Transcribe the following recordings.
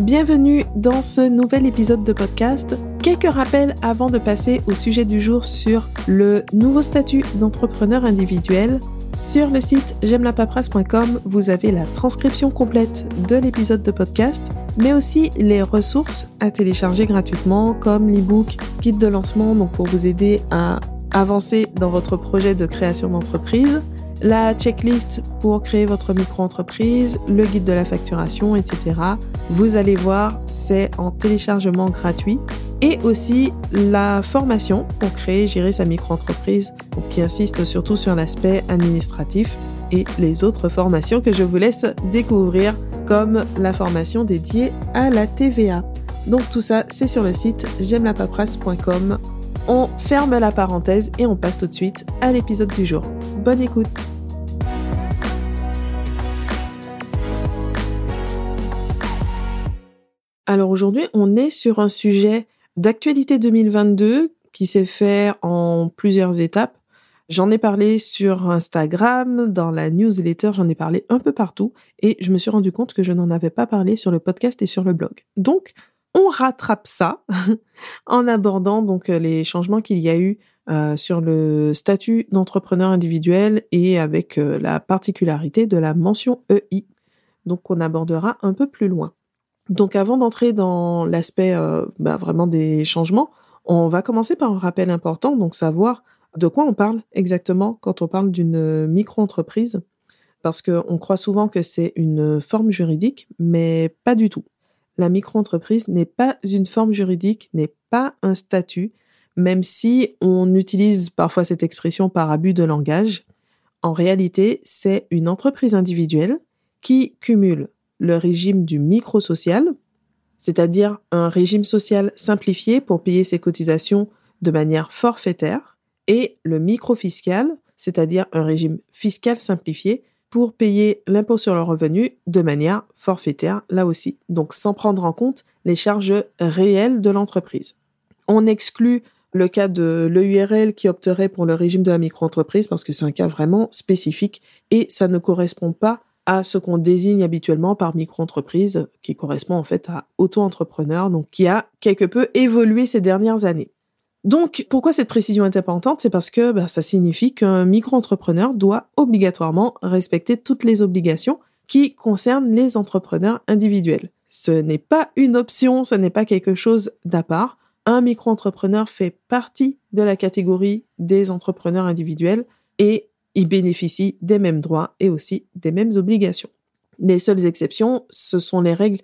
Bienvenue dans ce nouvel épisode de podcast. Quelques rappels avant de passer au sujet du jour sur le nouveau statut d'entrepreneur individuel. Sur le site j'aime vous avez la transcription complète de l'épisode de podcast, mais aussi les ressources à télécharger gratuitement comme l'ebook Guide de lancement donc pour vous aider à avancer dans votre projet de création d'entreprise la checklist pour créer votre micro-entreprise, le guide de la facturation, etc. Vous allez voir, c'est en téléchargement gratuit. Et aussi la formation pour créer, gérer sa micro-entreprise, qui insiste surtout sur l'aspect administratif et les autres formations que je vous laisse découvrir, comme la formation dédiée à la TVA. Donc tout ça, c'est sur le site j'aime la On ferme la parenthèse et on passe tout de suite à l'épisode du jour. Bonne écoute Alors aujourd'hui, on est sur un sujet d'actualité 2022 qui s'est fait en plusieurs étapes. J'en ai parlé sur Instagram, dans la newsletter, j'en ai parlé un peu partout et je me suis rendu compte que je n'en avais pas parlé sur le podcast et sur le blog. Donc, on rattrape ça en abordant donc les changements qu'il y a eu euh, sur le statut d'entrepreneur individuel et avec euh, la particularité de la mention EI. Donc, on abordera un peu plus loin. Donc avant d'entrer dans l'aspect euh, bah, vraiment des changements, on va commencer par un rappel important, donc savoir de quoi on parle exactement quand on parle d'une micro-entreprise, parce qu'on croit souvent que c'est une forme juridique, mais pas du tout. La micro-entreprise n'est pas une forme juridique, n'est pas un statut, même si on utilise parfois cette expression par abus de langage. En réalité, c'est une entreprise individuelle qui cumule le régime du micro-social, c'est-à-dire un régime social simplifié pour payer ses cotisations de manière forfaitaire, et le micro-fiscal, c'est-à-dire un régime fiscal simplifié pour payer l'impôt sur le revenu de manière forfaitaire, là aussi, donc sans prendre en compte les charges réelles de l'entreprise. On exclut le cas de l'EURL qui opterait pour le régime de la micro-entreprise parce que c'est un cas vraiment spécifique et ça ne correspond pas à ce qu'on désigne habituellement par micro-entreprise, qui correspond en fait à auto-entrepreneur, donc qui a quelque peu évolué ces dernières années. Donc, pourquoi cette précision est importante? C'est parce que bah, ça signifie qu'un micro-entrepreneur doit obligatoirement respecter toutes les obligations qui concernent les entrepreneurs individuels. Ce n'est pas une option, ce n'est pas quelque chose d'à part. Un micro-entrepreneur fait partie de la catégorie des entrepreneurs individuels et il bénéficie des mêmes droits et aussi des mêmes obligations. Les seules exceptions, ce sont les règles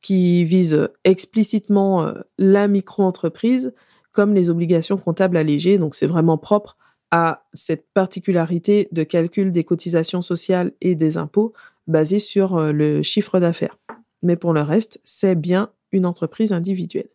qui visent explicitement euh, la micro-entreprise, comme les obligations comptables allégées. Donc c'est vraiment propre à cette particularité de calcul des cotisations sociales et des impôts basée sur euh, le chiffre d'affaires. Mais pour le reste, c'est bien une entreprise individuelle.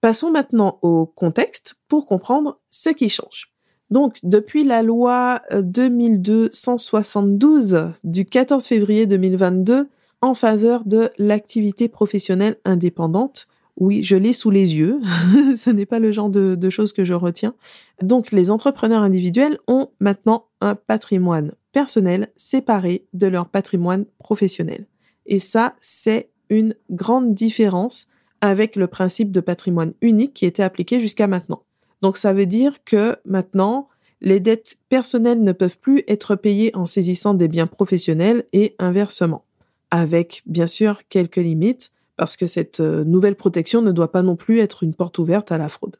Passons maintenant au contexte pour comprendre ce qui change. Donc, depuis la loi 2272 euh, du 14 février 2022 en faveur de l'activité professionnelle indépendante, oui, je l'ai sous les yeux, ce n'est pas le genre de, de, choses que je retiens. Donc, les entrepreneurs individuels ont maintenant un patrimoine personnel séparé de leur patrimoine professionnel. Et ça, c'est une grande différence avec le principe de patrimoine unique qui était appliqué jusqu'à maintenant. Donc ça veut dire que maintenant, les dettes personnelles ne peuvent plus être payées en saisissant des biens professionnels et inversement, avec bien sûr quelques limites, parce que cette euh, nouvelle protection ne doit pas non plus être une porte ouverte à la fraude.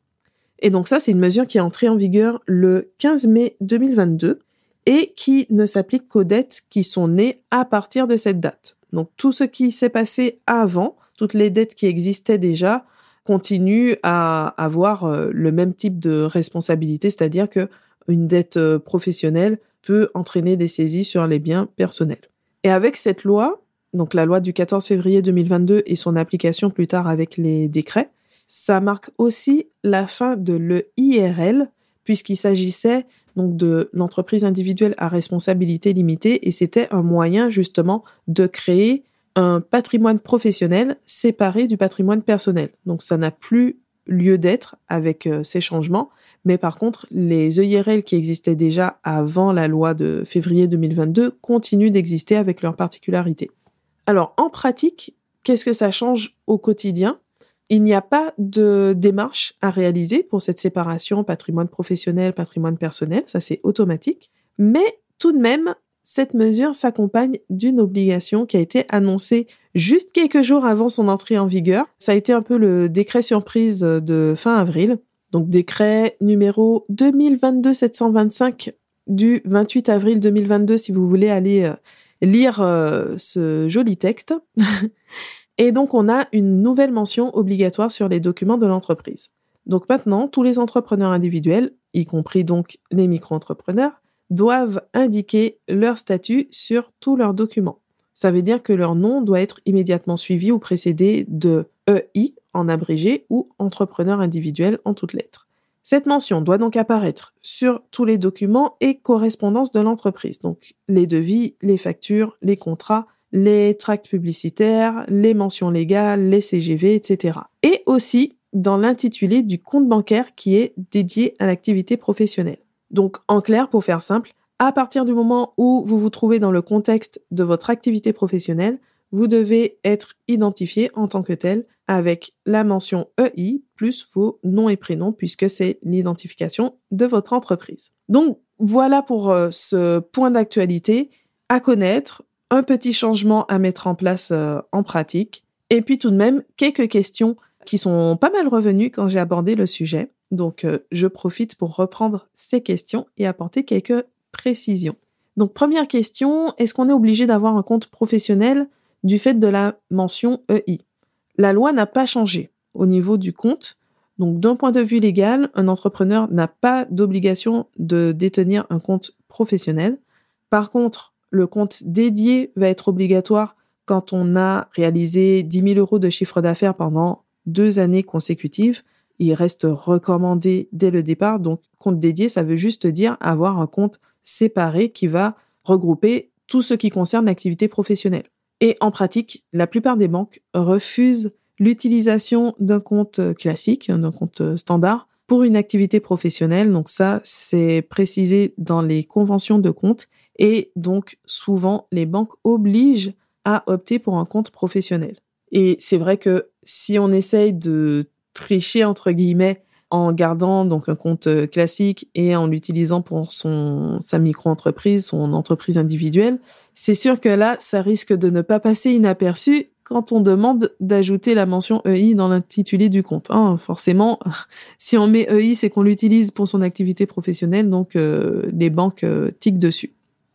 Et donc ça, c'est une mesure qui est entrée en vigueur le 15 mai 2022 et qui ne s'applique qu'aux dettes qui sont nées à partir de cette date. Donc tout ce qui s'est passé avant, toutes les dettes qui existaient déjà, continue à avoir euh, le même type de responsabilité, c'est-à-dire que une dette euh, professionnelle peut entraîner des saisies sur les biens personnels. Et avec cette loi, donc la loi du 14 février 2022 et son application plus tard avec les décrets, ça marque aussi la fin de l'EIRL puisqu'il s'agissait donc de l'entreprise individuelle à responsabilité limitée et c'était un moyen justement de créer un patrimoine professionnel séparé du patrimoine personnel. Donc ça n'a plus lieu d'être avec euh, ces changements, mais par contre, les EIRL qui existaient déjà avant la loi de février 2022 continuent d'exister avec leurs particularités. Alors en pratique, qu'est-ce que ça change au quotidien? Il n'y a pas de démarche à réaliser pour cette séparation patrimoine professionnel, patrimoine personnel, ça c'est automatique. Mais tout de même, cette mesure s'accompagne d'une obligation qui a été annoncée juste quelques jours avant son entrée en vigueur. Ça a été un peu le décret surprise de fin avril. Donc décret numéro 2022-725 du 28 avril 2022 si vous voulez aller euh, lire euh, ce joli texte. Et donc on a une nouvelle mention obligatoire sur les documents de l'entreprise. Donc maintenant, tous les entrepreneurs individuels, y compris donc les micro-entrepreneurs, doivent indiquer leur statut sur tous leurs documents. Ça veut dire que leur nom doit être immédiatement suivi ou précédé de EI en abrégé ou entrepreneur individuel en toutes lettres. Cette mention doit donc apparaître sur tous les documents et correspondances de l'entreprise, donc les devis, les factures, les contrats, les tracts publicitaires, les mentions légales, les CGV, etc. Et aussi dans l'intitulé du compte bancaire qui est dédié à l'activité professionnelle. Donc, en clair, pour faire simple, à partir du moment où vous vous trouvez dans le contexte de votre activité professionnelle, vous devez être identifié en tant que tel avec la mention EI plus vos noms et prénoms puisque c'est l'identification de votre entreprise. Donc voilà pour euh, ce point d'actualité à connaître, un petit changement à mettre en place euh, en pratique et puis tout de même quelques questions qui sont pas mal revenues quand j'ai abordé le sujet. Donc, euh, je profite pour reprendre ces questions et apporter quelques précisions. Donc, première question, est-ce qu'on est obligé d'avoir un compte professionnel du fait de la mention EI La loi n'a pas changé au niveau du compte. Donc, d'un point de vue légal, un entrepreneur n'a pas d'obligation de détenir un compte professionnel. Par contre, le compte dédié va être obligatoire quand on a réalisé 10 000 euros de chiffre d'affaires pendant deux années consécutives il reste recommandé dès le départ. Donc, compte dédié, ça veut juste dire avoir un compte séparé qui va regrouper tout ce qui concerne l'activité professionnelle. Et en pratique, la plupart des banques refusent l'utilisation d'un compte classique, d'un compte standard, pour une activité professionnelle. Donc ça, c'est précisé dans les conventions de compte. Et donc, souvent, les banques obligent à opter pour un compte professionnel. Et c'est vrai que si on essaye de tricher entre guillemets en gardant donc un compte euh, classique et en l'utilisant pour son sa micro-entreprise, son entreprise individuelle, c'est sûr que là, ça risque de ne pas passer inaperçu quand on demande d'ajouter la mention EI dans l'intitulé du compte. Hein, forcément, si on met EI, c'est qu'on l'utilise pour son activité professionnelle, donc euh, les banques euh, tiquent dessus.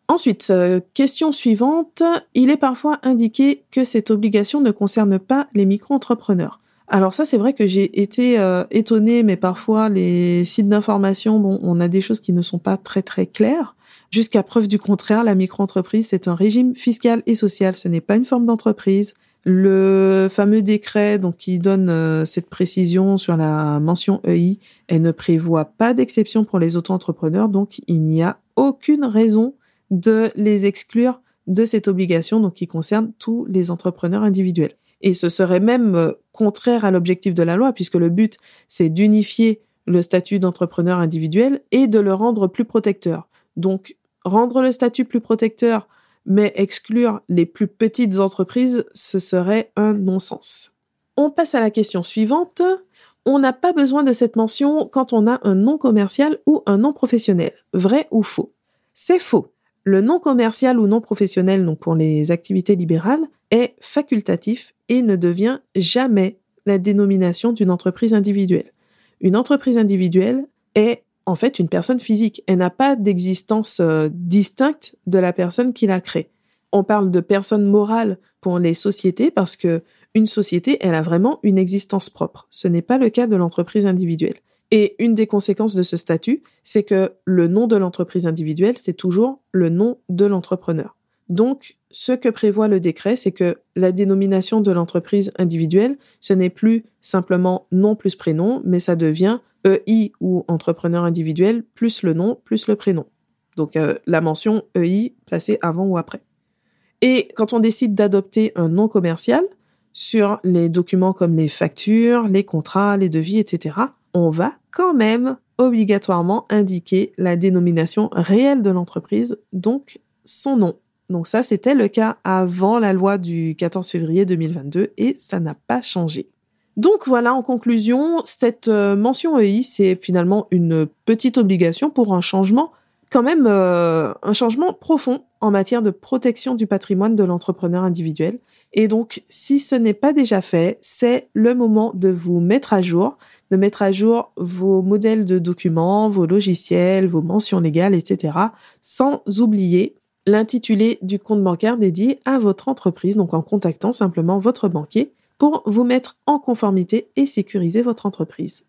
Ensuite, question suivante, il est parfois indiqué que cette obligation ne concerne pas les micro-entrepreneurs. Alors ça, c'est vrai que j'ai été euh, étonnée, mais parfois les sites d'information, bon, on a des choses qui ne sont pas très très claires. Jusqu'à preuve du contraire, la micro-entreprise, c'est un régime fiscal et social, ce n'est pas une forme d'entreprise. Le fameux décret donc qui donne euh, cette précision sur la mention EI, elle ne prévoit pas d'exception pour les auto-entrepreneurs, donc il n'y a aucune raison de les exclure de cette obligation donc qui concerne tous les entrepreneurs individuels. Et ce serait même euh, contraire à l'objectif de la loi, puisque le but, c'est d'unifier le statut d'entrepreneur individuel et de le rendre plus protecteur. Donc, rendre le statut plus protecteur, mais exclure les plus petites entreprises, ce serait un non-sens. On passe à la question suivante. On n'a pas besoin de cette mention quand on a un nom commercial ou un nom professionnel. Vrai ou faux? C'est faux. Le nom commercial ou non professionnel, donc pour les activités libérales, est facultatif et ne devient jamais la dénomination d'une entreprise individuelle. Une entreprise individuelle est en fait une personne physique. Elle n'a pas d'existence euh, distincte de la personne qui l'a créée. On parle de personne morale pour les sociétés parce que une société, elle a vraiment une existence propre. Ce n'est pas le cas de l'entreprise individuelle. Et une des conséquences de ce statut, c'est que le nom de l'entreprise individuelle, c'est toujours le nom de l'entrepreneur. Donc, ce que prévoit le décret, c'est que la dénomination de l'entreprise individuelle, ce n'est plus simplement nom plus prénom, mais ça devient EI ou entrepreneur individuel plus le nom plus le prénom. Donc, euh, la mention EI placée avant ou après. Et quand on décide d'adopter un nom commercial sur les documents comme les factures, les contrats, les devis, etc., on va quand même obligatoirement indiquer la dénomination réelle de l'entreprise, donc son nom. Donc ça, c'était le cas avant la loi du 14 février 2022 et ça n'a pas changé. Donc voilà, en conclusion, cette euh, mention EI, c'est finalement une petite obligation pour un changement, quand même euh, un changement profond en matière de protection du patrimoine de l'entrepreneur individuel. Et donc, si ce n'est pas déjà fait, c'est le moment de vous mettre à jour, de mettre à jour vos modèles de documents, vos logiciels, vos mentions légales, etc. Sans oublier l'intitulé du compte bancaire dédié à votre entreprise, donc en contactant simplement votre banquier pour vous mettre en conformité et sécuriser votre entreprise.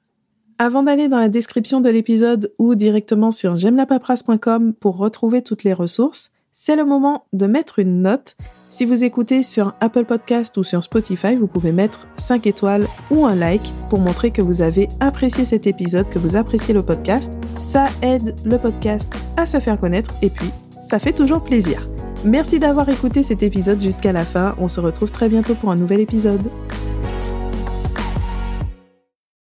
Avant d'aller dans la description de l'épisode ou directement sur j'aime-la-paperasse.com pour retrouver toutes les ressources, c'est le moment de mettre une note. Si vous écoutez sur Apple Podcast ou sur Spotify, vous pouvez mettre 5 étoiles ou un like pour montrer que vous avez apprécié cet épisode, que vous appréciez le podcast. Ça aide le podcast à se faire connaître et puis ça fait toujours plaisir. Merci d'avoir écouté cet épisode jusqu'à la fin. On se retrouve très bientôt pour un nouvel épisode.